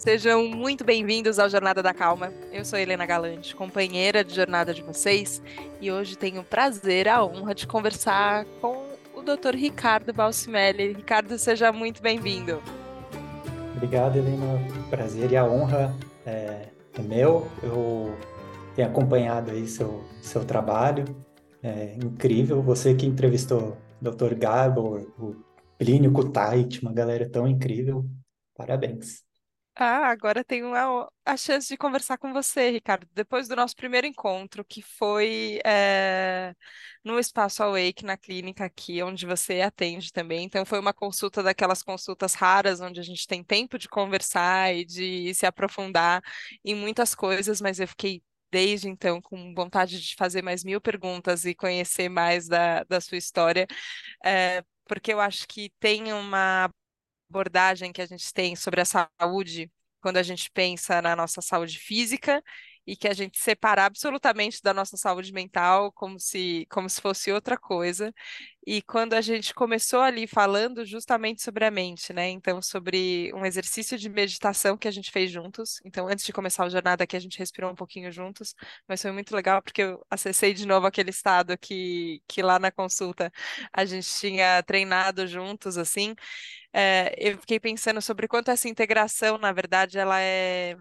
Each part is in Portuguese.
Sejam muito bem-vindos ao Jornada da Calma. Eu sou Helena Galante, companheira de jornada de vocês, e hoje tenho o prazer, a honra de conversar com o Dr. Ricardo Balsimelli. Ricardo, seja muito bem-vindo. Obrigado, Helena. Prazer e a honra é, é meu. Eu tenho acompanhado aí seu, seu trabalho. É incrível. Você que entrevistou o Dr. Gabor, o Plínio Kutait, uma galera tão incrível. Parabéns. Ah, agora tenho a, a chance de conversar com você, Ricardo, depois do nosso primeiro encontro, que foi é, no Espaço Awake, na clínica aqui, onde você atende também. Então, foi uma consulta daquelas consultas raras, onde a gente tem tempo de conversar e de se aprofundar em muitas coisas, mas eu fiquei desde então com vontade de fazer mais mil perguntas e conhecer mais da, da sua história, é, porque eu acho que tem uma abordagem que a gente tem sobre a saúde quando a gente pensa na nossa saúde física e que a gente separa absolutamente da nossa saúde mental como se, como se fosse outra coisa. E quando a gente começou ali falando justamente sobre a mente, né? Então, sobre um exercício de meditação que a gente fez juntos. Então, antes de começar a jornada aqui, a gente respirou um pouquinho juntos, mas foi muito legal porque eu acessei de novo aquele estado que, que lá na consulta a gente tinha treinado juntos, assim. É, eu fiquei pensando sobre quanto essa integração, na verdade, ela é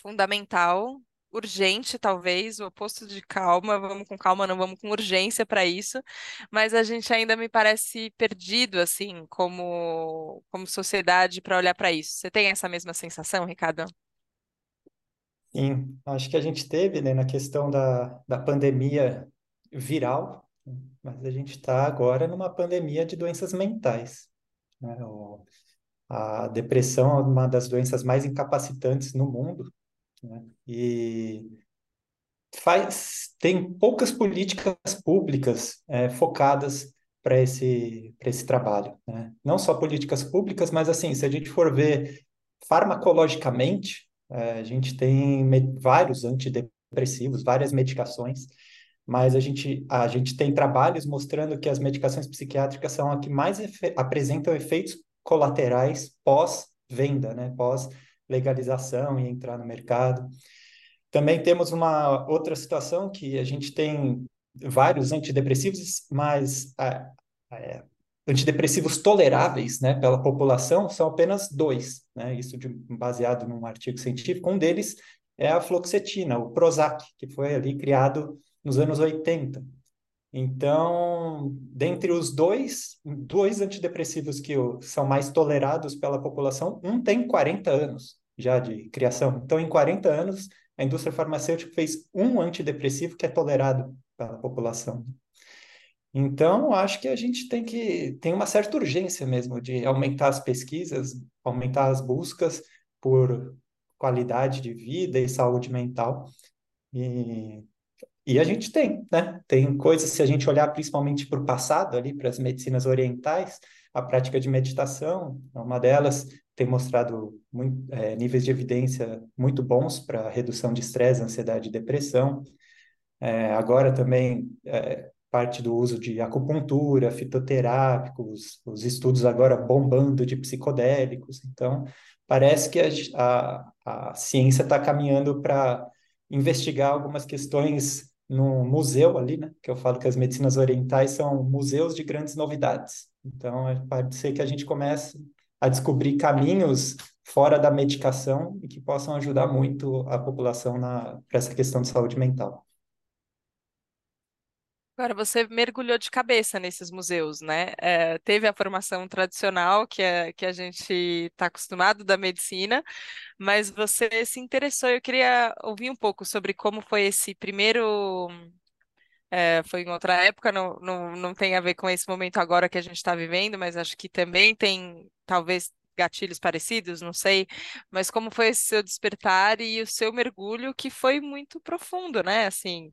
fundamental, urgente, talvez, o oposto de calma, vamos com calma, não vamos com urgência para isso, mas a gente ainda me parece perdido, assim, como, como sociedade para olhar para isso. Você tem essa mesma sensação, Ricardo? Sim, acho que a gente teve, né, na questão da, da pandemia viral, mas a gente está agora numa pandemia de doenças mentais. Né? O, a depressão é uma das doenças mais incapacitantes no mundo, né? E faz, tem poucas políticas públicas é, focadas para esse, esse trabalho. Né? Não só políticas públicas, mas assim, se a gente for ver farmacologicamente, é, a gente tem vários antidepressivos, várias medicações, mas a gente, a gente tem trabalhos mostrando que as medicações psiquiátricas são as que mais efe apresentam efeitos colaterais pós-venda, né? pós legalização e entrar no mercado. Também temos uma outra situação que a gente tem vários antidepressivos, mas é, antidepressivos toleráveis né, pela população são apenas dois, né, isso de, baseado num artigo científico. Um deles é a fluoxetina, o Prozac, que foi ali criado nos anos 80. Então, dentre os dois, dois antidepressivos que são mais tolerados pela população, um tem 40 anos já de criação. Então, em 40 anos, a indústria farmacêutica fez um antidepressivo que é tolerado pela população. Então, acho que a gente tem que tem uma certa urgência mesmo de aumentar as pesquisas, aumentar as buscas por qualidade de vida e saúde mental. E e a gente tem, né? Tem coisas, se a gente olhar principalmente para o passado, ali, para as medicinas orientais, a prática de meditação, uma delas tem mostrado muito, é, níveis de evidência muito bons para redução de estresse, ansiedade e depressão. É, agora também é, parte do uso de acupuntura, fitoterápicos, os estudos agora bombando de psicodélicos. Então, parece que a, a, a ciência está caminhando para investigar algumas questões no museu ali, né? Que eu falo que as medicinas orientais são museus de grandes novidades. Então, é, pode ser que a gente comece a descobrir caminhos fora da medicação e que possam ajudar muito a população para essa questão de saúde mental. Agora, você mergulhou de cabeça nesses museus, né? É, teve a formação tradicional que, é, que a gente está acostumado da medicina, mas você se interessou. Eu queria ouvir um pouco sobre como foi esse primeiro. É, foi em outra época, não, não, não tem a ver com esse momento agora que a gente está vivendo, mas acho que também tem, talvez, gatilhos parecidos, não sei, mas como foi esse seu despertar e o seu mergulho que foi muito profundo, né? Assim,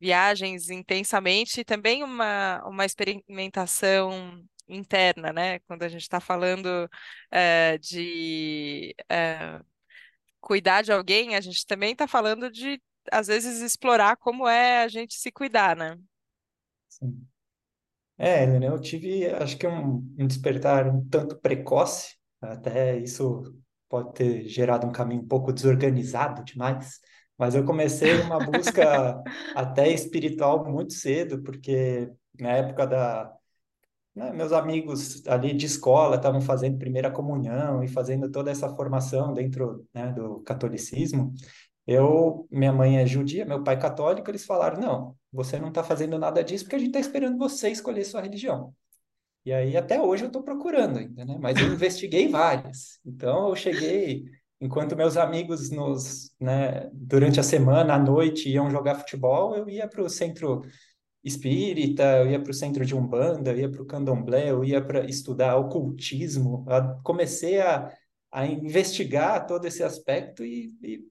viagens intensamente e também uma, uma experimentação interna, né? Quando a gente está falando é, de é, cuidar de alguém, a gente também está falando de, às vezes, explorar como é a gente se cuidar, né? Sim. É, eu tive, acho que um, um despertar um tanto precoce, até isso pode ter gerado um caminho um pouco desorganizado demais, mas eu comecei uma busca até espiritual muito cedo, porque na época da né, meus amigos ali de escola estavam fazendo primeira comunhão e fazendo toda essa formação dentro, né, do catolicismo. Eu, minha mãe é judia, meu pai é católico, eles falaram: não, você não está fazendo nada disso porque a gente está esperando você escolher sua religião. E aí, até hoje, eu estou procurando ainda, né? Mas eu investiguei várias. Então, eu cheguei, enquanto meus amigos, nos, né, durante a semana, à noite, iam jogar futebol, eu ia para o centro espírita, eu ia para o centro de Umbanda, eu ia para o candomblé, eu ia para estudar ocultismo. Eu comecei a, a investigar todo esse aspecto e, e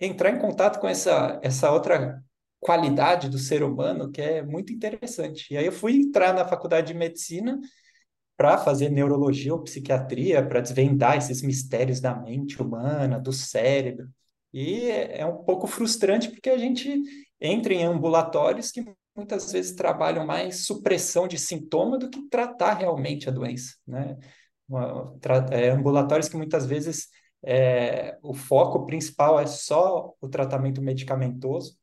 entrar em contato com essa, essa outra qualidade do ser humano que é muito interessante. E aí eu fui entrar na faculdade de medicina para fazer neurologia ou psiquiatria, para desvendar esses mistérios da mente humana, do cérebro. E é, é um pouco frustrante porque a gente entra em ambulatórios que muitas vezes trabalham mais supressão de sintoma do que tratar realmente a doença, né? É, ambulatórios que muitas vezes é, o foco principal é só o tratamento medicamentoso,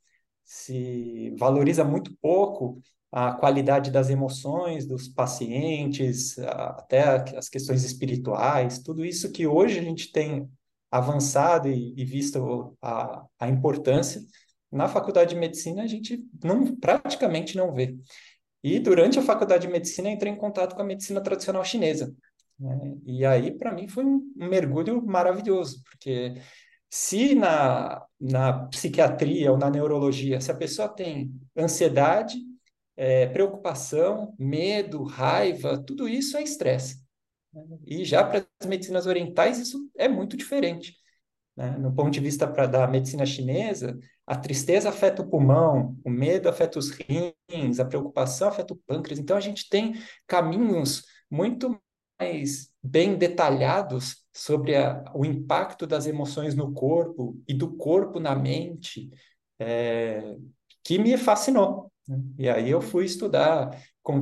se valoriza muito pouco a qualidade das emoções dos pacientes, até as questões espirituais, tudo isso que hoje a gente tem avançado e, e visto a, a importância, na faculdade de medicina a gente não, praticamente não vê. E durante a faculdade de medicina entrei em contato com a medicina tradicional chinesa, né? E aí, para mim, foi um, mergulho maravilhoso, porque se na, na psiquiatria ou na neurologia, se a pessoa tem ansiedade, é, preocupação, medo, raiva, tudo isso é estresse. Né? E já para as medicinas orientais, isso é muito diferente. Né? No ponto de vista pra, da medicina chinesa, a tristeza afeta o pulmão, o medo afeta os rins, a preocupação afeta o pâncreas. Então, a gente tem caminhos muito mais bem detalhados sobre a, o impacto das emoções no corpo e do corpo na mente, é, que me fascinou. Né? E aí eu fui estudar,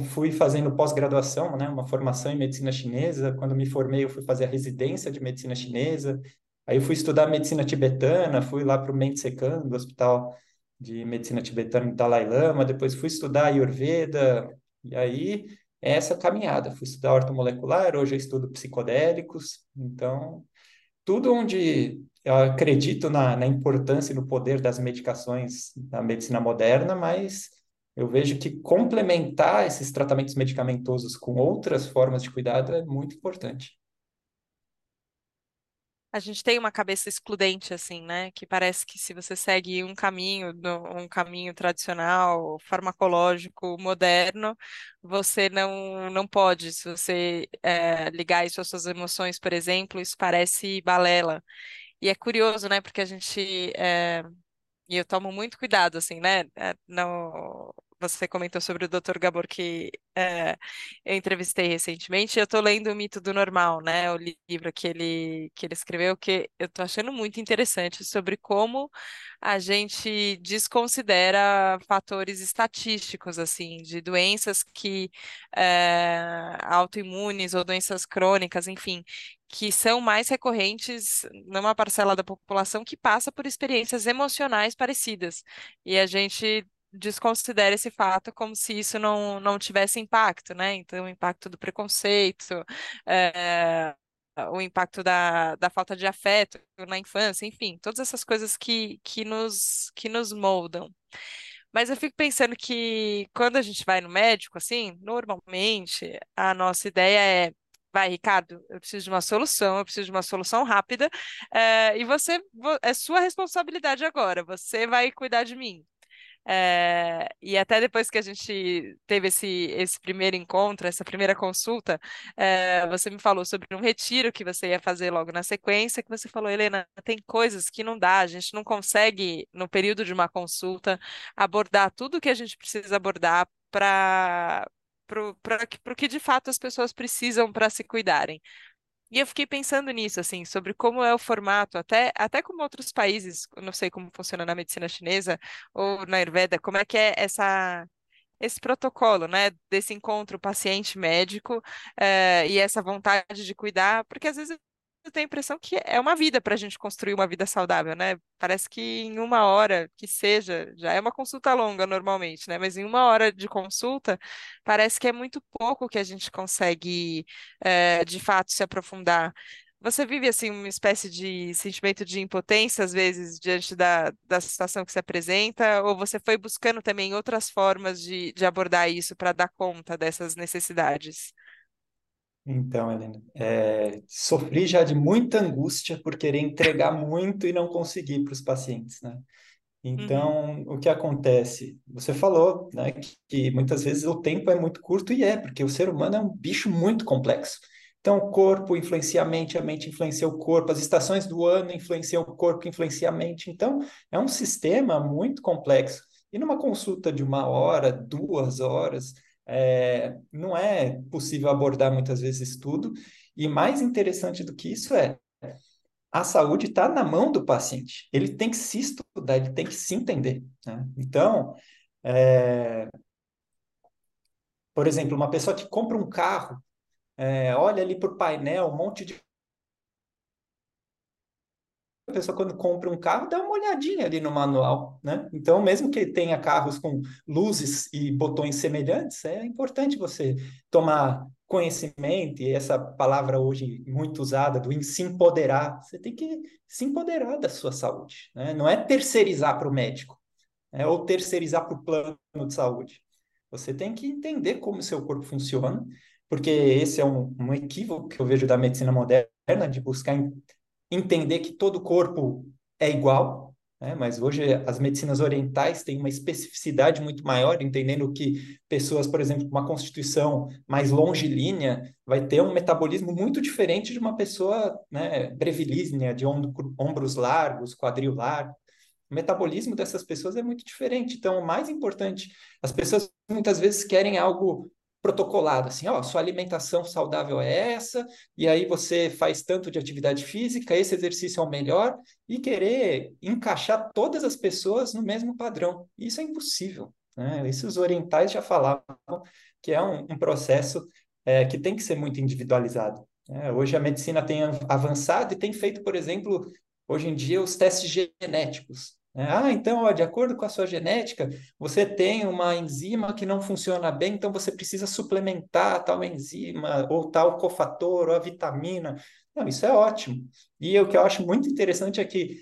fui fazendo pós-graduação, né, uma formação em medicina chinesa. Quando me formei, eu fui fazer a residência de medicina chinesa. Aí eu fui estudar medicina tibetana, fui lá para o Mentsekan, do Hospital de Medicina Tibetana em Dalai Lama. Depois fui estudar Ayurveda. E aí essa caminhada. Fui estudar ortomolecular, hoje eu estudo psicodélicos, então, tudo onde eu acredito na, na importância e no poder das medicações na medicina moderna, mas eu vejo que complementar esses tratamentos medicamentosos com outras formas de cuidado é muito importante a gente tem uma cabeça excludente, assim, né? Que parece que se você segue um caminho, um caminho tradicional, farmacológico, moderno, você não, não pode. Se você é, ligar isso às suas emoções, por exemplo, isso parece balela. E é curioso, né? Porque a gente. É, e eu tomo muito cuidado, assim, né? É, no, você comentou sobre o Dr. Gabor que é, eu entrevistei recentemente. Eu estou lendo O Mito do Normal, né? O livro que ele, que ele escreveu, que eu estou achando muito interessante sobre como a gente desconsidera fatores estatísticos, assim, de doenças que é, autoimunes ou doenças crônicas, enfim, que são mais recorrentes numa parcela da população que passa por experiências emocionais parecidas. E a gente desconsidera esse fato como se isso não, não tivesse impacto, né? Então, o impacto do preconceito, é, o impacto da, da falta de afeto na infância, enfim, todas essas coisas que, que, nos, que nos moldam. Mas eu fico pensando que quando a gente vai no médico, assim, normalmente a nossa ideia é vai, Ricardo, eu preciso de uma solução, eu preciso de uma solução rápida, é, e você, é sua responsabilidade agora, você vai cuidar de mim. É, e até depois que a gente teve esse, esse primeiro encontro, essa primeira consulta, é, você me falou sobre um retiro que você ia fazer logo na sequência, que você falou, Helena, tem coisas que não dá, a gente não consegue, no período de uma consulta, abordar tudo o que a gente precisa abordar para para o que de fato as pessoas precisam para se cuidarem. E eu fiquei pensando nisso, assim, sobre como é o formato, até, até como outros países, não sei como funciona na medicina chinesa ou na Ayurveda, como é que é essa, esse protocolo, né, desse encontro paciente-médico eh, e essa vontade de cuidar, porque às vezes eu tenho a impressão que é uma vida para a gente construir uma vida saudável, né? Parece que em uma hora que seja, já é uma consulta longa normalmente, né? Mas em uma hora de consulta, parece que é muito pouco que a gente consegue, é, de fato, se aprofundar. Você vive, assim, uma espécie de sentimento de impotência, às vezes, diante da, da situação que se apresenta, ou você foi buscando também outras formas de, de abordar isso para dar conta dessas necessidades? Então, Helena, é, sofri já de muita angústia por querer entregar muito e não conseguir para os pacientes, né? Uhum, Então, o que acontece? Você falou, né, que, que muitas vezes o tempo é muito curto e é, porque o ser humano é um bicho muito complexo. Então, o corpo influencia a mente, a mente influencia o corpo, as estações do ano influenciam o corpo, influencia a mente. Então, é um sistema muito complexo. E numa consulta de uma hora, duas horas, é, não é possível abordar muitas vezes tudo. E mais interessante do que isso é a saúde está na mão do paciente. Ele tem que se estudar, ele tem que se entender. Né? Então, é, por exemplo, uma pessoa que compra um carro, é, olha ali para o painel, um monte de a pessoa quando compra um carro dá uma olhadinha ali no manual, né? Então, mesmo que tenha carros com luzes e botões semelhantes, é importante você tomar conhecimento, e essa palavra hoje muito usada, do se empoderar, você tem que se empoderar da sua saúde, né? Não é terceirizar para o médico, né? ou terceirizar para o plano de saúde. Você tem que entender como o seu corpo funciona, porque esse é um, um equívoco que eu vejo da medicina moderna, de buscar entender que todo corpo é igual, né? mas hoje as medicinas orientais têm uma especificidade muito maior, entendendo que pessoas, por exemplo, com uma constituição mais longilínea, vai ter um metabolismo muito diferente de uma pessoa né, brevilínea, de ombros largos, quadril largo. O metabolismo dessas pessoas é muito diferente. Então, o mais importante, as pessoas muitas vezes querem algo protocolado, assim, ó, sua alimentação saudável é essa, e aí você faz tanto de atividade física, esse exercício é o melhor, e querer encaixar todas as pessoas no mesmo padrão. Isso é impossível. Né? Isso os orientais já falavam que é um, um processo é, que tem que ser muito individualizado. Né? Hoje a medicina tem avançado e tem feito, por exemplo, hoje em dia, os testes genéticos. Né? Ah, então, ó, de acordo com a sua genética, você tem uma enzima que não funciona bem, então você precisa suplementar tal enzima, ou tal cofator, ou a vitamina. Não, isso é ótimo. E o que eu acho muito interessante é que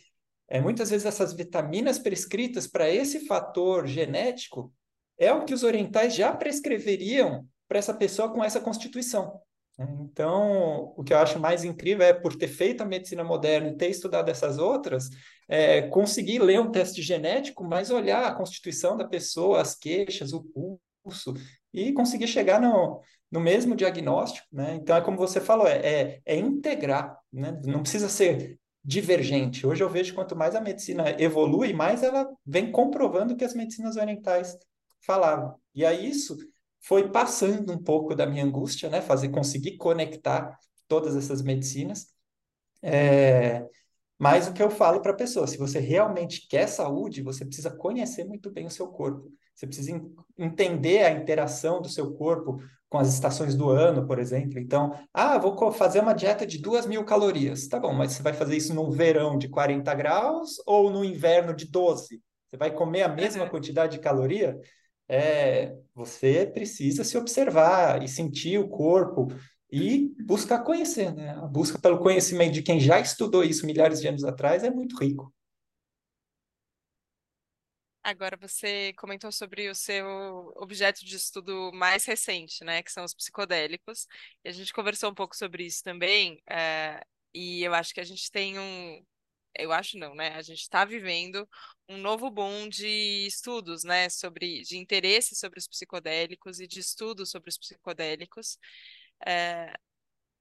é, muitas vezes essas vitaminas prescritas para esse fator genético é o que os orientais já prescreveriam para essa pessoa com essa constituição. Né? Então, o que eu acho mais incrível é, por ter feito a medicina moderna e ter estudado essas outras, é, conseguir ler um teste genético, mas olhar a constituição da pessoa, as queixas, o pulso, e conseguir chegar no, no mesmo diagnóstico. Né? Então, é como você falou, é, é, é integrar, né? não precisa ser divergente. Hoje eu vejo quanto mais a medicina evolui, mais ela vem comprovando o que as medicinas orientais falavam. E aí isso foi passando um pouco da minha angústia, né? Fazer, conseguir conectar todas essas medicinas. É, mas o que eu falo para a pessoa, se você realmente quer saúde, você precisa conhecer muito bem o seu corpo. Você precisa entender a interação do seu corpo com as estações do ano, por exemplo. Então, ah, vou fazer uma dieta de duas mil calorias. Tá bom, mas você vai fazer isso no verão de 40 graus ou no inverno de 12? Você vai comer a mesma quantidade de caloria? é, você precisa se observar e sentir o corpo e buscar conhecer, né? A busca pelo conhecimento de quem já estudou isso milhares de anos atrás é muito rico. Agora você comentou sobre o seu objeto de estudo mais recente, né, que são os psicodélicos, e a gente conversou um pouco sobre isso também, é, e eu acho que a gente tem um, eu acho não, né? A gente está vivendo um novo boom de estudos, né? Sobre, de interesse sobre os psicodélicos e de estudos sobre os psicodélicos. É,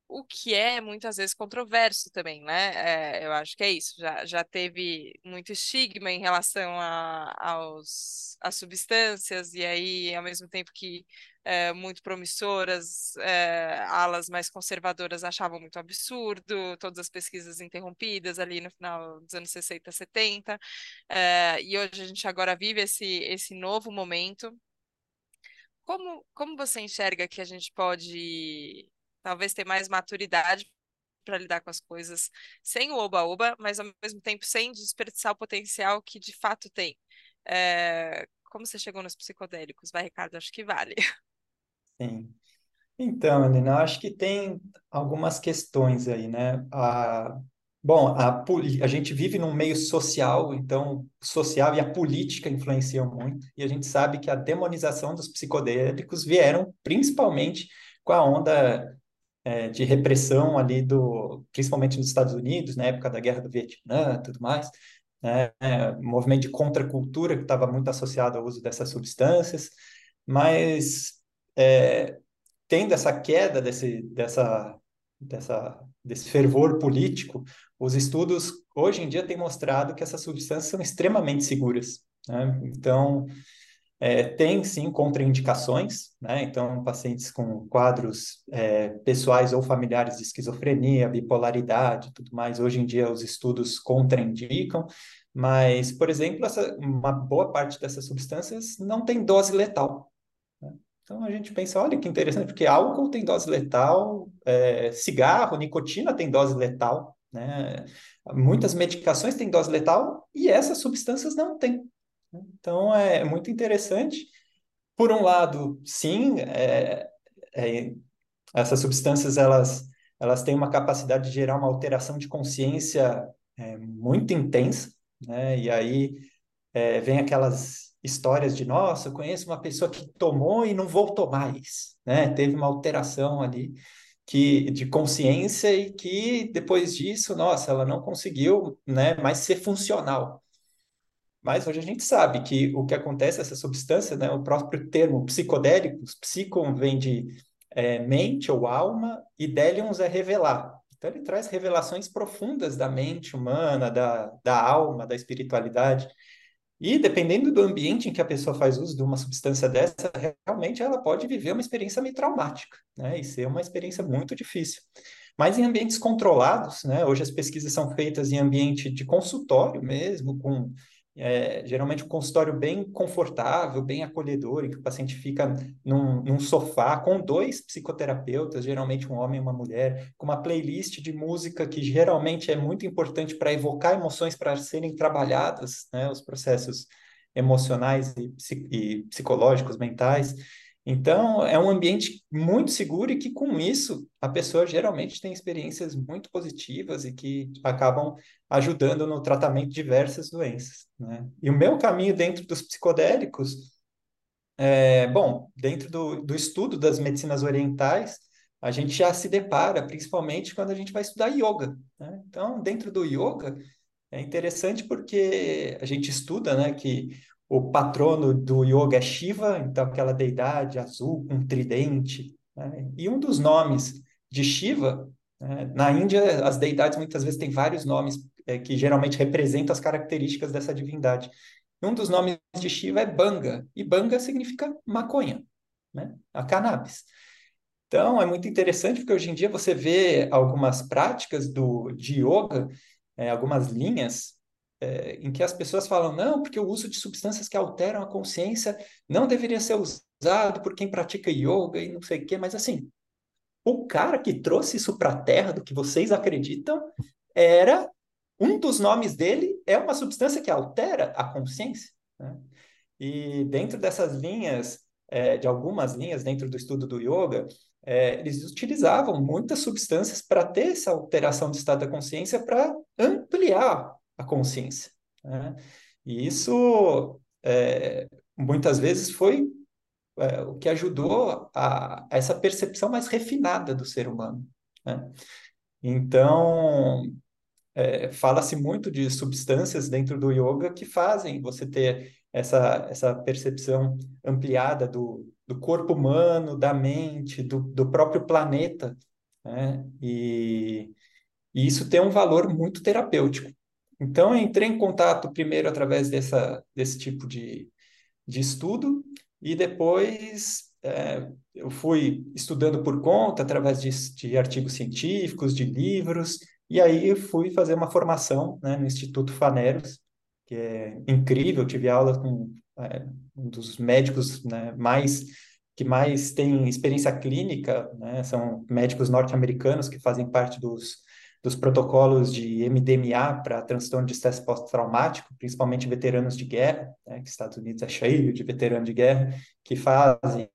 o que é muitas vezes controverso também, né? É, eu acho que é isso. Já, já teve muito estigma em relação a, aos, às substâncias, e aí, ao mesmo tempo que é, muito promissoras, é, alas mais conservadoras achavam muito absurdo, todas as pesquisas interrompidas ali no final dos anos 60, 70, é, e hoje a gente agora vive esse, esse novo momento. Como, como você enxerga que a gente pode talvez ter mais maturidade para lidar com as coisas sem o oba-oba, mas ao mesmo tempo sem desperdiçar o potencial que de fato tem. É, como você chegou nos psicodélicos? Vai, Ricardo, acho que vale. Sim. Então, Helena, acho que tem algumas questões aí, né? A, bom, a, a gente vive num meio social, então, social e a política influenciam muito, e a gente sabe que a demonização dos psicodélicos vieram principalmente com a onda é, de repressão ali do, principalmente nos Estados Unidos, na época da Guerra do Vietnã, tudo mais, né? É, movimento de contracultura que estava muito associado ao uso dessas substâncias, mas é, tendo essa queda desse, dessa, dessa, desse fervor político, os estudos hoje em dia têm mostrado que essas substâncias são extremamente seguras. Né? Então, é, tem sim contraindicações, né? Então, pacientes com quadros é, pessoais ou familiares de esquizofrenia, bipolaridade, tudo mais, hoje em dia os estudos contraindicam, mas, por exemplo, essa, uma boa parte dessas substâncias não tem dose letal. Então a gente pensa, olha que interessante, porque álcool tem dose letal, é, cigarro, nicotina tem dose letal, né? Muitas medicações têm dose letal e essas substâncias não têm. Então, é muito interessante. Por um lado, sim, é, é, essas substâncias elas, elas têm uma capacidade de gerar uma alteração de consciência é, muito intensa, né? E aí é, vem aquelas histórias de, nossa, eu conheço uma pessoa que tomou e não voltou mais, né? Teve uma alteração ali que, de consciência e que depois disso, nossa, ela não conseguiu, né, mais ser funcional. Mas hoje a gente sabe que o que acontece, essa substância, né, o próprio termo psicodélicos, psicon vem de é, mente ou alma, e délions é revelar. Então ele traz revelações profundas da mente humana, da, da alma, da espiritualidade. E dependendo do ambiente em que a pessoa faz uso de uma substância dessa, realmente ela pode viver uma experiência meio traumática, né? E ser uma experiência muito difícil. Mas em ambientes controlados, né? Hoje as pesquisas são feitas em ambiente de consultório mesmo, com é, geralmente um consultório bem confortável, bem acolhedor, em que o paciente fica num, num, sofá com dois psicoterapeutas, geralmente um homem e uma mulher, com uma playlist de música que geralmente é muito importante para evocar emoções para serem trabalhadas, né, os processos emocionais e, e psicológicos, mentais. Então, é um ambiente muito seguro e que, com isso, a pessoa geralmente tem experiências muito positivas e que acabam ajudando no tratamento de diversas doenças. Né? E o meu caminho dentro dos psicodélicos, é, bom, dentro do, do estudo das medicinas orientais, a gente já se depara, principalmente quando a gente vai estudar yoga. Né? Então, dentro do yoga, é interessante porque a gente estuda né, que o patrono do yoga é Shiva, então aquela deidade azul com um tridente. Né? E um dos nomes de Shiva, né? na Índia, as deidades muitas vezes têm vários nomes é, que geralmente representam as características dessa divindade. Um dos nomes de Shiva é Banga, e Banga significa maconha, né? a cannabis. Então, é muito interessante porque hoje em dia você vê algumas práticas do, de yoga, é, algumas linhas é, em que as pessoas falam, não, porque o uso de substâncias que alteram a consciência não deveria ser usado por quem pratica yoga e não sei o quê, mas assim, o cara que trouxe isso para a Terra, do que vocês acreditam, era um dos nomes dele é uma substância que altera a consciência. Né? E dentro dessas linhas, é, de algumas linhas dentro do estudo do yoga, é, eles utilizavam muitas substâncias para ter essa alteração do estado da consciência para ampliar a consciência. Né? E isso é, muitas vezes foi é, o que ajudou a, a, essa percepção mais refinada do ser humano. Né? Então, é, fala-se muito de substâncias dentro do yoga que fazem você ter essa, essa percepção ampliada do, do corpo humano, da mente, do, do próprio planeta. Né? E, e isso tem um valor muito terapêutico. Então, eu entrei em contato primeiro através dessa, desse tipo de, de estudo, e depois é, eu fui estudando por conta, através de, de, artigos científicos, de livros, e aí fui fazer uma formação né, no Instituto Faneros, que é incrível, tive aula com é, um dos médicos né, mais que mais tem experiência clínica, né, são médicos norte-americanos que fazem parte dos dos protocolos de MDMA para transtorno de estresse pós-traumático, principalmente veteranos de guerra, né, que Estados Unidos é cheio de veteranos de guerra, que fazem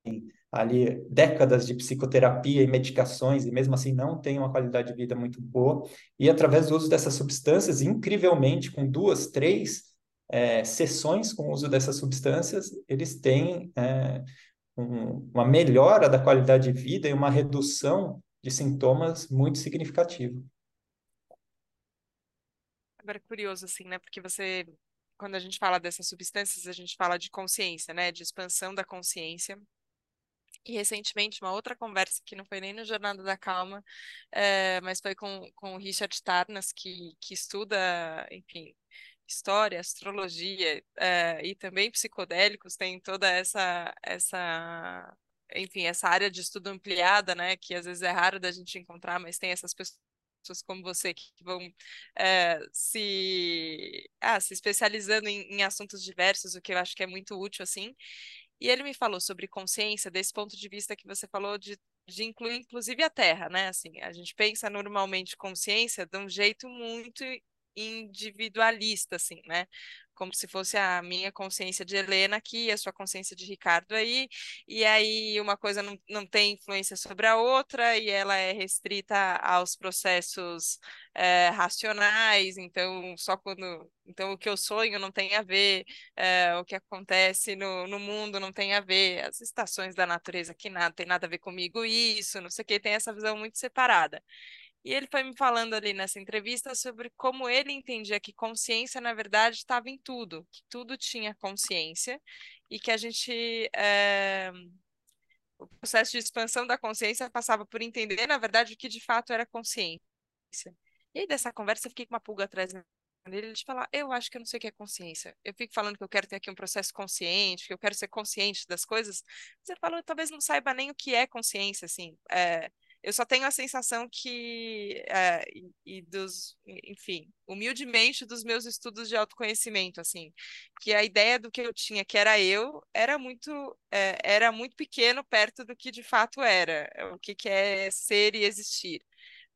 ali décadas de psicoterapia e medicações e mesmo assim não têm uma qualidade de vida muito boa. E através do uso dessas substâncias, incrivelmente, com duas, três é, sessões com o uso dessas substâncias, eles têm é, um, uma melhora da qualidade de vida e uma redução de sintomas muito significativa. Agora, curioso, assim, né? Porque você, quando a gente fala dessas substâncias, a gente fala de consciência, né? De expansão da consciência. E recentemente, uma outra conversa que não foi nem no Jornada da Calma, é, mas foi com, com o Richard Tarnas, que, que estuda, enfim, história, astrologia é, e também psicodélicos, tem toda essa, essa, enfim, essa área de estudo ampliada, né, que às vezes é raro da gente encontrar, mas tem essas pessoas pessoas como você que vão é, se, ah, se especializando em, em, assuntos diversos, o que eu acho que é muito útil, assim. E ele me falou sobre consciência desse ponto de vista que você falou de, de incluir, inclusive, a Terra, né? Assim, a gente pensa normalmente consciência de um jeito muito individualista, assim, né? Como se fosse a minha consciência de Helena aqui, a sua consciência de Ricardo aí, e aí uma coisa não, não tem influência sobre a outra, e ela é restrita aos processos é, racionais, então só quando. Então o que eu sonho não tem a ver, é, o que acontece no, no mundo não tem a ver, as estações da natureza que nada tem nada a ver comigo, isso, não sei o que, tem essa visão muito separada. E ele foi me falando ali nessa entrevista sobre como ele entendia que consciência, na verdade, estava em tudo, que tudo tinha consciência e que a gente. É... O processo de expansão da consciência passava por entender, na verdade, o que de fato era consciência. E aí, dessa conversa, eu fiquei com uma pulga atrás dele de falar: Eu acho que eu não sei o que é consciência. Eu fico falando que eu quero ter aqui um processo consciente, que eu quero ser consciente das coisas. Você falou, talvez não saiba nem o que é consciência, assim. É eu só tenho a sensação que, é, e, dos, enfim, humildemente dos meus estudos de autoconhecimento, assim, que a ideia do que eu tinha, que era eu, era muito, é, era muito pequeno perto do que de fato era, o que, que é ser e existir.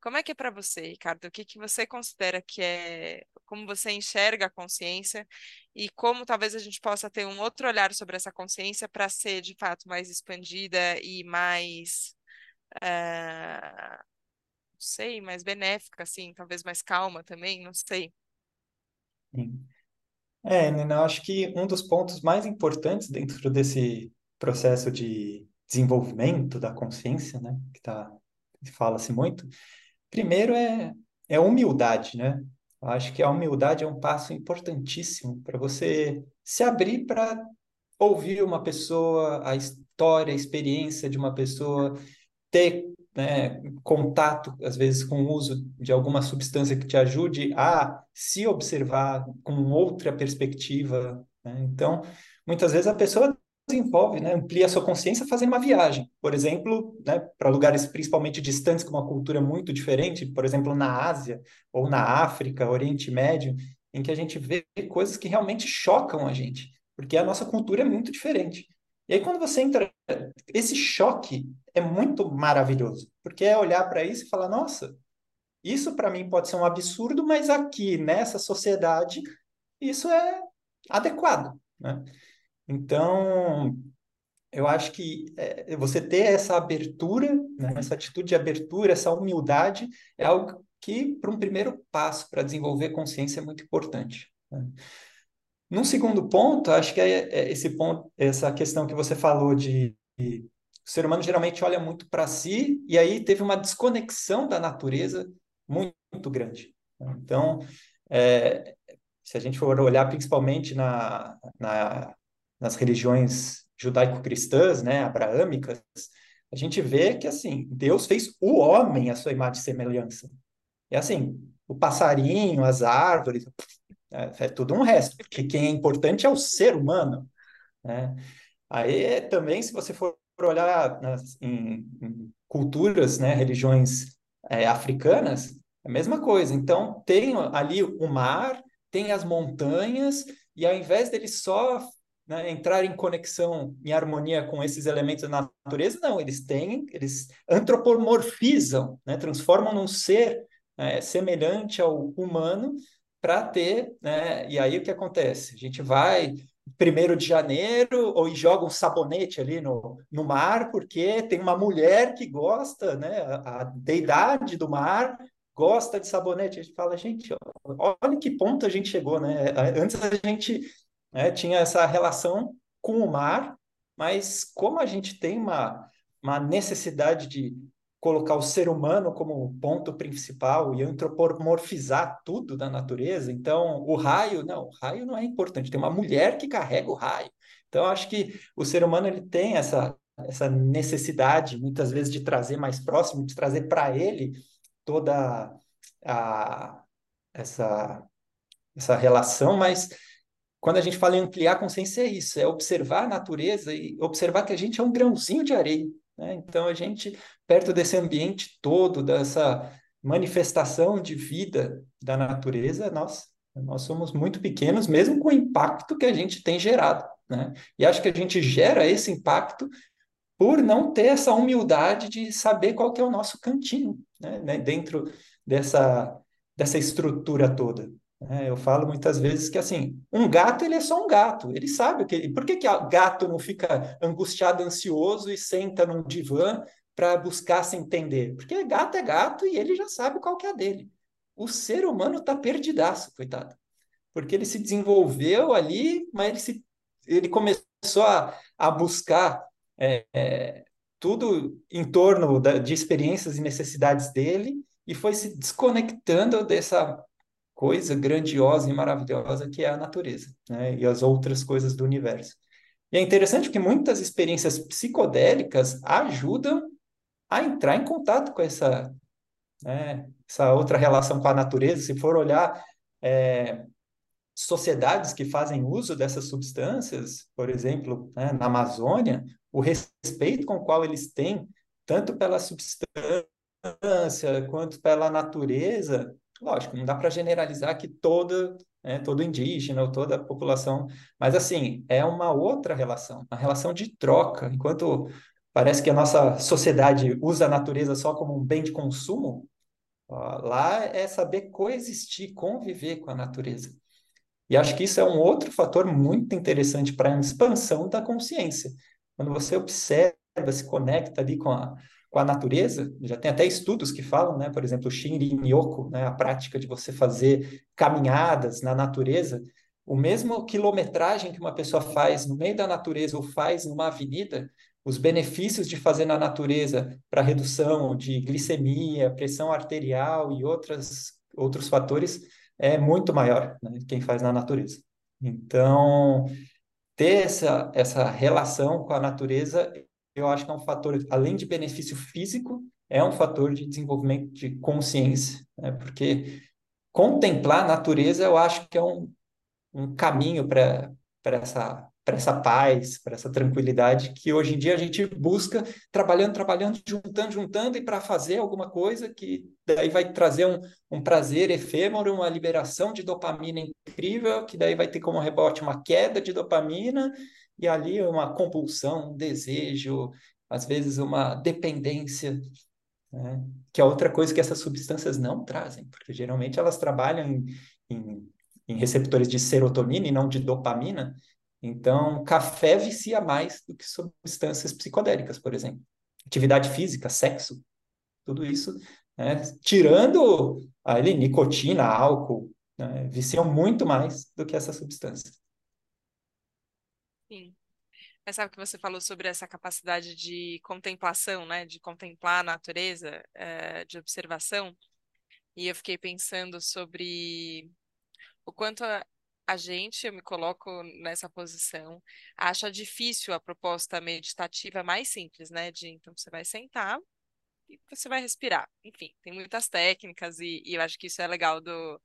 Como é que é para você, Ricardo? O que, que você considera que é, como você enxerga a consciência e como talvez a gente possa ter um outro olhar sobre essa consciência para ser de fato mais expandida e mais é, não sei, mais benéfica, assim, talvez mais calma também, não sei. Sim. É, Nina, eu acho que um dos pontos mais importantes dentro desse processo de desenvolvimento da consciência, né, que tá, fala-se muito, primeiro é, é humildade, né? Eu acho que a humildade é um passo importantíssimo para você se abrir para ouvir uma pessoa, a história, a experiência de uma pessoa, ter né, contato, às vezes, com o uso de alguma substância que te ajude a se observar com outra perspectiva. Né? Então, muitas vezes a pessoa desenvolve, né, amplia a sua consciência fazendo uma viagem, por exemplo, né, para lugares principalmente distantes com uma cultura muito diferente, por exemplo, na Ásia ou na África, Oriente Médio, em que a gente vê coisas que realmente chocam a gente, porque a nossa cultura é muito diferente. E aí, quando você entra, esse choque é muito maravilhoso, porque é olhar para isso e falar: nossa, isso para mim pode ser um absurdo, mas aqui nessa sociedade isso é adequado. Né? Então, eu acho que é, você ter essa abertura, né, essa atitude de abertura, essa humildade, é algo que, para um primeiro passo para desenvolver consciência, é muito importante. Né? Num segundo ponto, acho que é, é esse ponto, essa questão que você falou de, de o ser humano geralmente olha muito para si e aí teve uma desconexão da natureza muito, muito grande. Então, é, se a gente for olhar principalmente na, na, nas religiões judaico-cristãs, né, abraâmicas, a gente vê que assim Deus fez o homem à sua imagem e semelhança. E assim, o passarinho, as árvores, é, é tudo um resto, porque quem é importante é o ser humano. Né? Aí também, se você for olhar nas, em, em culturas, né, religiões é, africanas, é a mesma coisa. Então, tem ali o mar, tem as montanhas, e ao invés deles só né, entrar em conexão, em harmonia com esses elementos da natureza, não, eles têm, eles antropomorfizam, né, transformam num ser semelhante ao humano para ter, né? E aí o que acontece? A gente vai primeiro de janeiro ou joga um sabonete ali no, no mar porque tem uma mulher que gosta, né? A, deidade do mar gosta de sabonete. A gente fala, gente, olha que ponto a gente chegou, né? Antes a gente né, tinha essa relação com o mar, mas como a gente tem uma, uma necessidade de colocar o ser humano como ponto principal e antropomorfizar tudo da natureza, então o raio, não, o raio não é importante, tem uma mulher que carrega o raio. Então acho que o ser humano ele tem essa essa necessidade muitas vezes de trazer mais próximo, de trazer para ele toda a, essa, essa relação, mas quando a gente fala em ampliar a consciência, é isso, é observar a natureza e observar que a gente é um grãozinho de areia. Né? Então, a gente, perto desse ambiente todo, dessa manifestação de vida da natureza, nós, nós somos muito pequenos, mesmo com o impacto que a gente tem gerado. Né? E acho que a gente gera esse impacto por não ter essa humildade de saber qual que é o nosso cantinho né? dentro dessa, dessa estrutura toda. Né? Eu falo muitas vezes que assim, um gato ele é só um gato, ele sabe o que. Por que, que gato não fica angustiado, ansioso e senta num divã para buscar se entender? Porque gato é gato e ele já sabe qual que é a dele. O ser humano está perdidaço, coitado. Porque ele se desenvolveu ali, mas ele, se, ele começou a, a buscar é, é, tudo em torno da, de experiências e necessidades dele e foi se desconectando dessa coisa grandiosa e maravilhosa que é a natureza, né? E as outras coisas do universo. E é interessante que muitas experiências psicodélicas ajudam a entrar em contato com essa, né, essa outra relação com a natureza. Se for olhar é, sociedades que fazem uso dessas substâncias, por exemplo, né, na Amazônia, o respeito com o qual eles têm, tanto pela substância quanto pela natureza, lógico, não dá para generalizar que toda, né, todo indígena ou toda a população, mas assim, é uma outra relação, uma relação de troca. Enquanto parece que a nossa sociedade usa a natureza só como um bem de consumo, ó, lá é saber coexistir, conviver com a natureza. E acho que isso é um outro fator muito interessante para a expansão da consciência. Quando você observa, se conecta ali com a, com a natureza, já tem até estudos que falam, né, por exemplo, o Shinrin-yoku, né, a prática de você fazer caminhadas na natureza, o mesmo quilometragem que uma pessoa faz no meio da natureza ou faz numa avenida, os benefícios de fazer na natureza para redução de glicemia, pressão arterial e outras, outros fatores é muito maior, né, quem faz na natureza. Então, ter essa, essa relação com a natureza eu acho que é um fator, além de benefício físico, é um fator de desenvolvimento de consciência, né? porque contemplar a natureza eu acho que é um, um caminho para essa essa paz, para essa tranquilidade que hoje em dia a gente busca trabalhando, trabalhando, juntando, juntando e para fazer alguma coisa que daí vai trazer um, um prazer efêmero, uma liberação de dopamina incrível, que daí vai ter como rebote uma queda de dopamina e ali uma compulsão, um desejo, às vezes uma dependência, né? que é outra coisa que essas substâncias não trazem, porque geralmente elas trabalham em, em, em receptores de serotonina e não de dopamina. Então, café vicia mais do que substâncias psicodélicas, por exemplo. Atividade física, sexo, tudo isso, né? tirando ali, nicotina, álcool, né? viciam muito mais do que essas substâncias. Sim. Mas sabe que você falou sobre essa capacidade de contemplação, né? De contemplar a natureza, é, de observação. E eu fiquei pensando sobre o quanto a, a gente, eu me coloco nessa posição, acha difícil a proposta meditativa mais simples, né? De então você vai sentar e você vai respirar. Enfim, tem muitas técnicas e, e eu acho que isso é legal do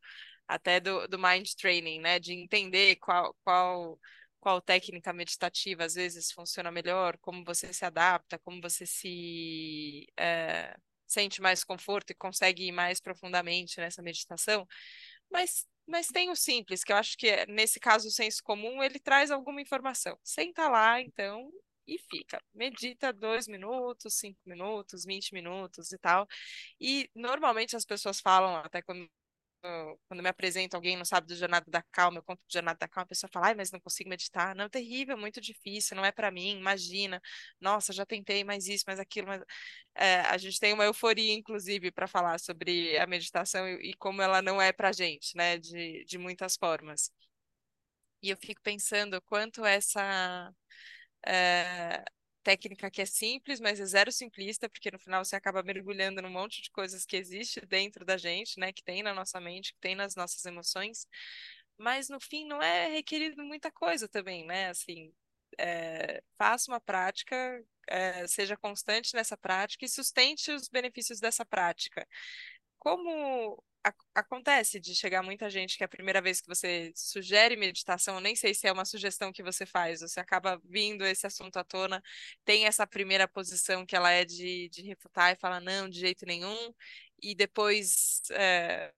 até do, do mind training, né? De entender qual, qual qual técnica meditativa às vezes funciona melhor, como você se adapta, como você se é, sente mais conforto e consegue ir mais profundamente nessa meditação. Mas, mas tem o simples, que eu acho que nesse caso o senso comum ele traz alguma informação. Senta lá, então, e fica. Medita dois minutos, cinco minutos, vinte minutos e tal. E normalmente as pessoas falam, até quando quando me apresento alguém não sabe do Jornada da Calma, eu conto do Jornada da Calma, a pessoa fala, ai, mas não consigo meditar. Não, é terrível, muito difícil, não é para mim, imagina. Nossa, já tentei mais isso, mais aquilo, mas é, a gente tem uma euforia, inclusive, para falar sobre a meditação e, e, como ela não é para gente, né, de, de muitas formas. E eu fico pensando quanto essa é, técnica que é simples, mas é zero simplista, porque no final você acaba mergulhando num monte de coisas que existe dentro da gente, né, que tem na nossa mente, que tem nas nossas emoções, mas no fim não é requerido muita coisa também, né, assim, é, faça uma prática, é, seja constante nessa prática e sustente os benefícios dessa prática. Como acontece de chegar muita gente que é a primeira vez que você sugere meditação, eu nem sei se é uma sugestão que você faz, você acaba vindo esse assunto à tona, tem essa primeira posição que ela é de, de refutar e fala não, de jeito nenhum, e depois é,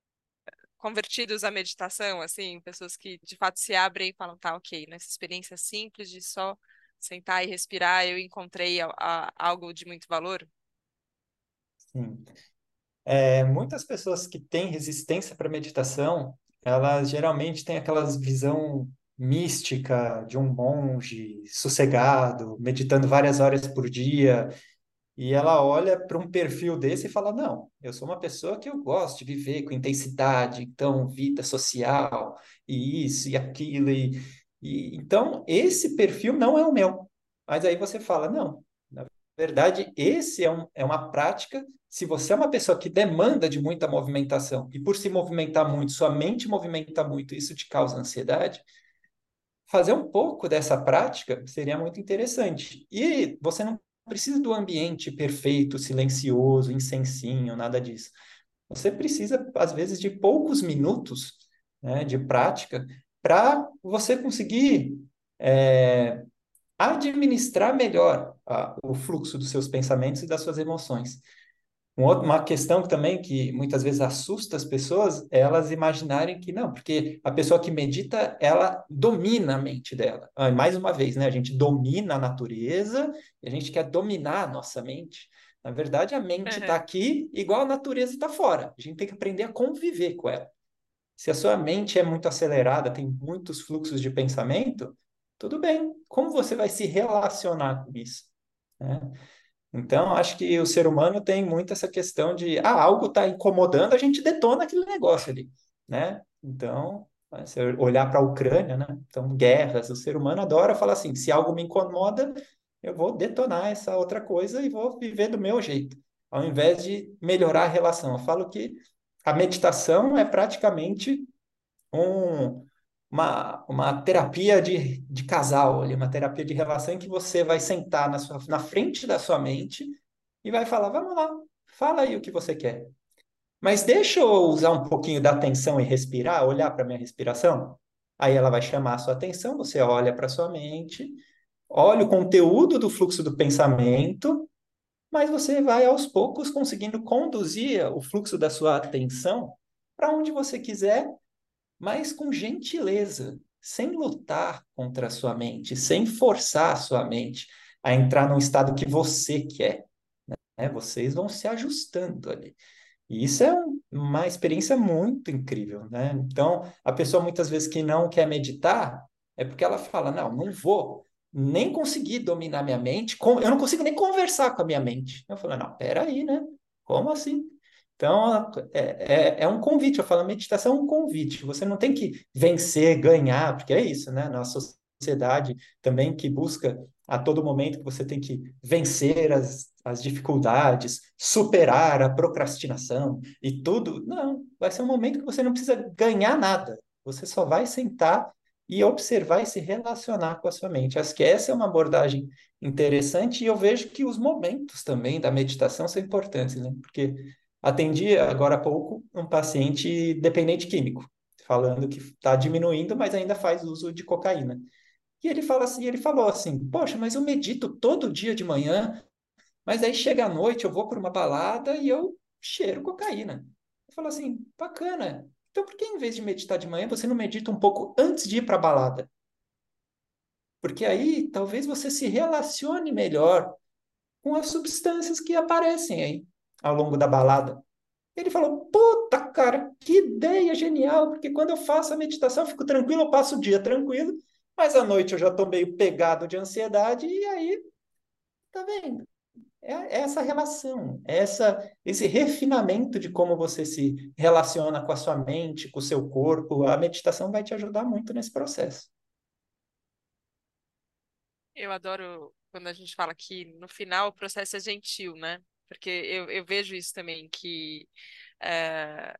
convertidos à meditação, assim, pessoas que de fato se abrem e falam, tá, ok, nessa experiência simples de só sentar e respirar, eu encontrei a, a, algo de muito valor? Sim. É, muitas pessoas que têm resistência para meditação, elas geralmente têm aquela visão mística de um monge sossegado, meditando várias horas por dia, e ela olha para um perfil desse e fala: Não, eu sou uma pessoa que eu gosto de viver com intensidade, então, vida social, e isso e aquilo. E, e, então, esse perfil não é o meu. Mas aí você fala: Não, verdade, esse é, um, é uma prática se você é uma pessoa que demanda de muita movimentação e por se movimentar muito, sua mente movimenta muito, isso te causa ansiedade, fazer um pouco dessa prática seria muito interessante. E você não precisa do ambiente perfeito, silencioso, incensinho, nada disso. Você precisa, às vezes, de poucos minutos né, de prática para você conseguir é, administrar melhor a, o fluxo dos seus pensamentos e das suas emoções. Uma questão também que muitas vezes assusta as pessoas é elas imaginarem que não, porque a pessoa que medita, ela domina a mente dela. Ah, mais uma vez, né? A gente domina a natureza e a gente quer dominar a nossa mente. Na verdade, a mente está uhum. aqui igual a natureza está fora. A gente tem que aprender a conviver com ela. Se a sua mente é muito acelerada, tem muitos fluxos de pensamento, tudo bem. Como você vai se relacionar com isso? Né? Então, acho que o ser humano tem muito essa questão de, ah, algo está incomodando, a gente detona aquele negócio ali, né? Então, se olhar para a Ucrânia, né? Então, guerras, o ser humano adora falar assim, se algo me incomoda, eu vou detonar essa outra coisa e vou viver do meu jeito, ao invés de melhorar a relação. Eu falo que a meditação é praticamente um, uma, uma terapia de, de casal, ali, uma terapia de relação em que você vai sentar na, sua, na frente da sua mente e vai falar: vamos lá, fala aí o que você quer. Mas deixa eu usar um pouquinho da atenção e respirar, olhar para a minha respiração. Aí ela vai chamar a sua atenção, você olha para sua mente, olha o conteúdo do fluxo do pensamento, mas você vai aos poucos conseguindo conduzir o fluxo da sua atenção para onde você quiser mas com gentileza, sem lutar contra a sua mente, sem forçar a sua mente a entrar num estado que você quer. Né? Vocês vão se ajustando ali. E isso é um, uma experiência muito incrível, né? Então, a pessoa muitas vezes que não quer meditar é porque ela fala: não, não vou nem conseguir dominar minha mente, eu não consigo nem conversar com a minha mente. Eu falo: não, peraí, né? Como assim? Então, é, é, é, um convite. Eu falo, a meditação é um convite. Você não tem que vencer, ganhar, porque é isso, né? Nossa sociedade também que busca a todo momento que você tem que vencer as, as dificuldades, superar a procrastinação e tudo. Não, vai ser um momento que você não precisa ganhar nada. Você só vai sentar e observar e se relacionar com a sua mente. Acho que essa é uma abordagem interessante e eu vejo que os momentos também da meditação são importantes, né? Porque Atendi agora há pouco um paciente dependente químico, falando que está diminuindo, mas ainda faz uso de cocaína. E ele fala assim, ele falou assim: "Poxa, mas eu medito todo dia de manhã, mas aí chega à noite, eu vou para uma balada e eu cheiro cocaína". Eu falo assim: "Bacana. Então por que em vez de meditar de manhã, você não medita um pouco antes de ir para a balada?" porque aí talvez você se relacione melhor com as substâncias que aparecem aí ao longo da balada. Ele falou: Puta, cara, que ideia genial, porque quando eu faço a meditação, eu fico tranquilo, eu passo o dia tranquilo, mas à noite eu já estou meio pegado de ansiedade, e aí, tá vendo? É essa relação, é essa, esse refinamento de como você se relaciona com a sua mente, com o seu corpo. A meditação vai te ajudar muito nesse processo. Eu adoro quando a gente fala que no final o processo é gentil, né? Porque eu, eu vejo isso também, que é,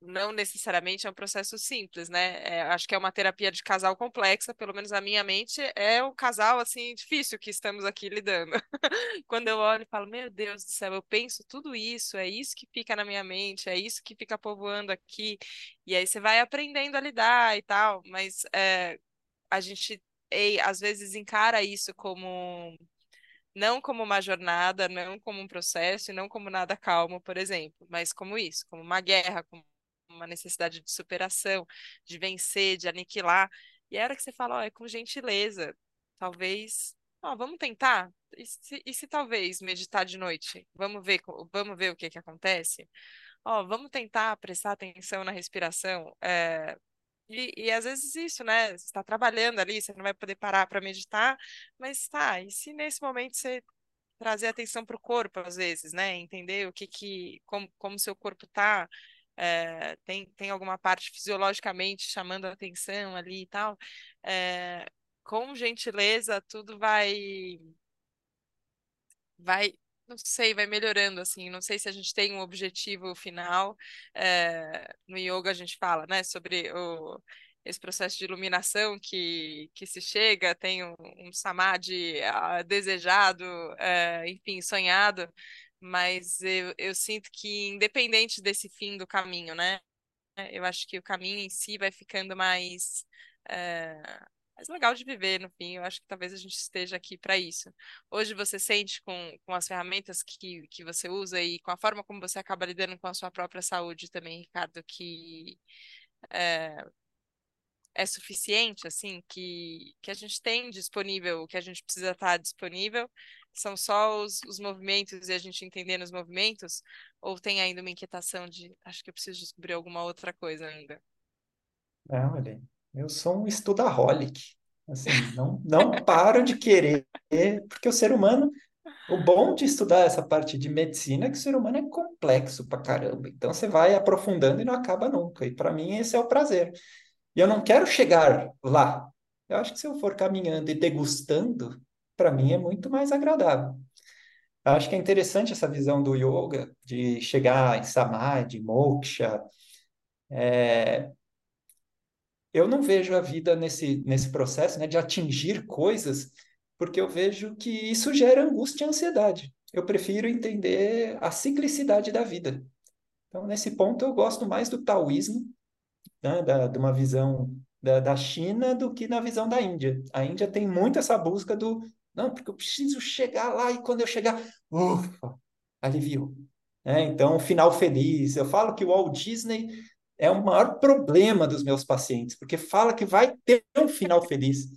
não necessariamente é um processo simples, né? É, acho que é uma terapia de casal complexa, pelo menos na minha mente, é o casal, assim, difícil que estamos aqui lidando. Quando eu olho e falo, meu Deus do céu, eu penso tudo isso, é isso que fica na minha mente, é isso que fica povoando aqui, e aí você vai aprendendo a lidar e tal, mas é, a gente, às vezes, encara isso como não como uma jornada, não como um processo e não como nada calmo, por exemplo, mas como isso, como uma guerra, como uma necessidade de superação, de vencer, de aniquilar. E a hora que você fala, ó, é com gentileza, talvez, ó, vamos tentar. E se, e se talvez meditar de noite? Vamos ver, vamos ver o que que acontece? Ó, vamos tentar prestar atenção na respiração. É, e, e, às vezes isso, né? Você está trabalhando ali, você não vai poder parar para meditar, mas tá, e se nesse momento você trazer atenção para o corpo, às vezes, né? Entender o que que, como, como seu corpo está, é, tem, tem alguma parte fisiologicamente chamando a atenção ali e tal. É, com gentileza, tudo vai vai não sei, vai melhorando, assim, não sei se a gente tem um objetivo final, é, no yoga a gente fala, né, sobre o, esse processo de iluminação que, que se chega, tem um, um samadhi uh, desejado, uh, enfim, sonhado, mas eu, eu sinto que independente desse fim do caminho, né, eu acho que o caminho em si vai ficando mais uh, mais legal de viver, no fim. Eu acho que talvez a gente esteja aqui para isso. Hoje você sente com, com as ferramentas que, que você usa e com a forma como você acaba lidando com a sua própria saúde também, Ricardo, que é, é suficiente, assim, que, que a gente tem disponível, o que a gente precisa estar disponível, são só os, os movimentos e a gente entendendo os movimentos, ou tem ainda uma inquietação de acho que eu preciso descobrir alguma outra coisa ainda? Não, olha, eu sou um estudaholic. Assim, não, não paro de querer, porque o ser humano, o bom de estudar essa parte de medicina é que o ser humano é complexo pra caramba. Então você vai aprofundando e não acaba nunca. E para mim esse é o prazer. E eu não quero chegar lá. Eu acho que se eu for caminhando e degustando, para mim é muito mais agradável. Eu acho que é interessante essa visão do yoga, de chegar em samadhi, moksha, é, eu não vejo a vida nesse, nesse processo né, de atingir coisas, porque eu vejo que isso gera angústia e ansiedade. Eu prefiro entender a ciclicidade da vida. Então, nesse ponto, eu gosto mais do taoísmo, né, da, de uma visão da, da China, do que na visão da Índia. A Índia tem muito essa busca do, não, porque eu preciso chegar lá e quando eu chegar, ufa, alivio. É, então, final feliz. Eu falo que o Walt Disney é o maior problema dos meus pacientes, porque fala que vai ter um final feliz.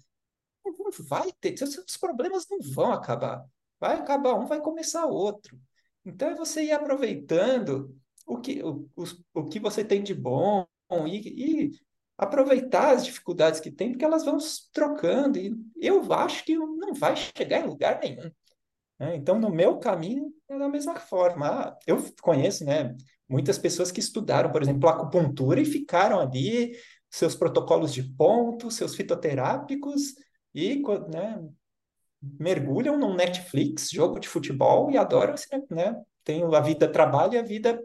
Não vai ter, os problemas não vão acabar. Vai acabar um, vai começar outro. Então é você ir aproveitando o que, o, o, o que você tem de bom e, e aproveitar as dificuldades que tem, porque elas vão se trocando. E eu acho que não vai chegar em lugar nenhum. Né? Então, no meu caminho, é da mesma forma. Ah, eu conheço, né? Muitas pessoas que estudaram, por exemplo, acupuntura e ficaram ali, seus protocolos de ponto, seus fitoterápicos, e né, mergulham no Netflix, jogo de futebol, e adoram, né? Tem a vida trabalho e a vida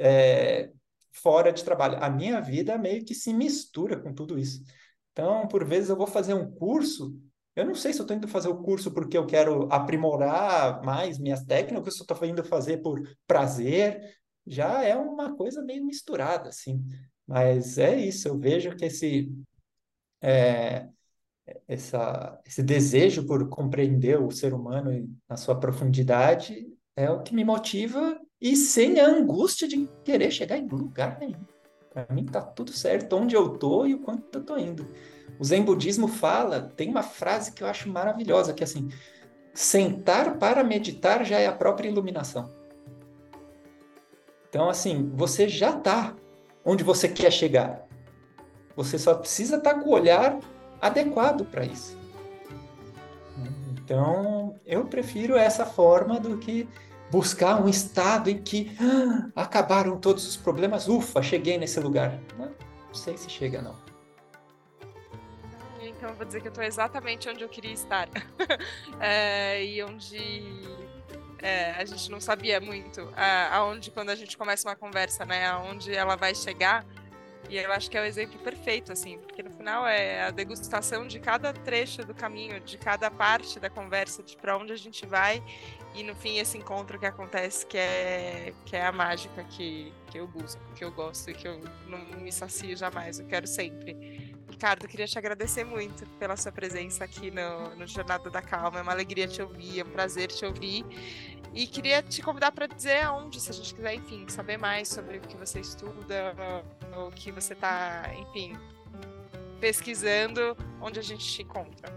é, fora de trabalho. A minha vida meio que se mistura com tudo isso. Então, por vezes eu vou fazer um curso, eu não sei se eu estou indo fazer o curso porque eu quero aprimorar mais minhas técnicas, se eu estou indo fazer por prazer, já é uma coisa meio misturada, assim. Mas é isso, eu vejo que esse, é, essa, esse desejo por compreender o ser humano na sua profundidade é o que me motiva e sem a angústia de querer chegar em lugar nenhum. Para mim tá tudo certo onde eu tô e o quanto eu tô indo. O Zen Budismo fala, tem uma frase que eu acho maravilhosa, que é assim, sentar para meditar já é a própria iluminação. Então, assim, você já está onde você quer chegar. Você só precisa estar tá com o olhar adequado para isso. Então, eu prefiro essa forma do que buscar um estado em que ah, acabaram todos os problemas, ufa, cheguei nesse lugar. Não, sei se chega, não. Então, eu vou dizer que eu estou exatamente onde eu queria estar. é, e onde é, a gente não sabia muito aonde, quando a gente começa uma conversa, né, aonde ela vai chegar. E eu acho que é o exemplo perfeito, assim, porque no final é a degustação de cada trecho do caminho, de cada parte da conversa, de para onde a gente vai, e no fim esse encontro que acontece, que é, que é a mágica que, que eu busco, que eu gosto e que eu não me sacio jamais, eu quero sempre. Ricardo, queria te agradecer muito pela sua presença aqui no, no Jornada da Calma, é uma alegria te ouvir, é um prazer te ouvir. E queria te convidar para dizer aonde, se a gente quiser, enfim, saber mais sobre o que você estuda, o que você está, enfim, pesquisando, onde a gente te encontra.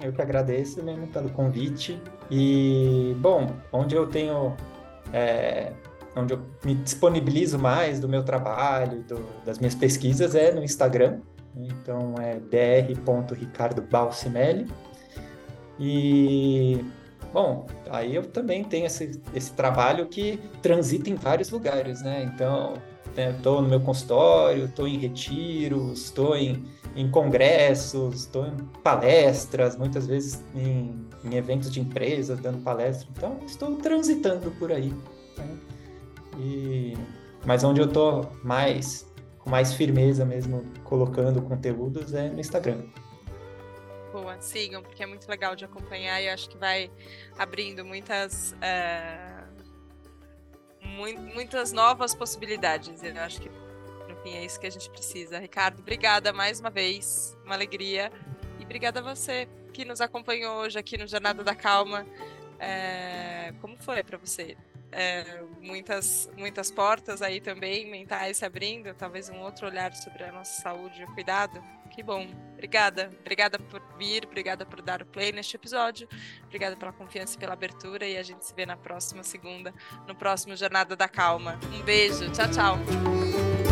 Eu que agradeço mesmo pelo convite. E, bom, onde eu tenho. É, onde eu me disponibilizo mais do meu trabalho, do, das minhas pesquisas, é no Instagram. Então é dr.ricardobalcimelli. E Bom, aí eu também tenho esse, esse trabalho que transita em vários lugares, né? Então, estou né, no meu consultório, estou em retiros, estou em, em congressos, estou em palestras, muitas vezes em, em, eventos de empresas, dando palestra. Então, estou transitando por aí. Né? E, mas onde eu estou mais, mais firmeza mesmo, colocando conteúdos é no Instagram boa, sigam, porque é muito legal de acompanhar e eu acho que vai abrindo muitas. É, muitas novas possibilidades. Eu acho que, no fim, é isso que a gente precisa. Ricardo, obrigada mais uma vez, uma alegria. E obrigada a você que nos acompanhou hoje aqui no Jornada da Calma. É, como foi para você? É, muitas, muitas portas aí também mentais se abrindo, talvez um outro olhar sobre a nossa saúde e cuidado. Que bom. Obrigada. Obrigada por vir, obrigada por dar o play neste episódio. Obrigada pela confiança e pela abertura. E a gente se vê na próxima segunda, no próximo Jornada da Calma. Um beijo. Tchau, tchau.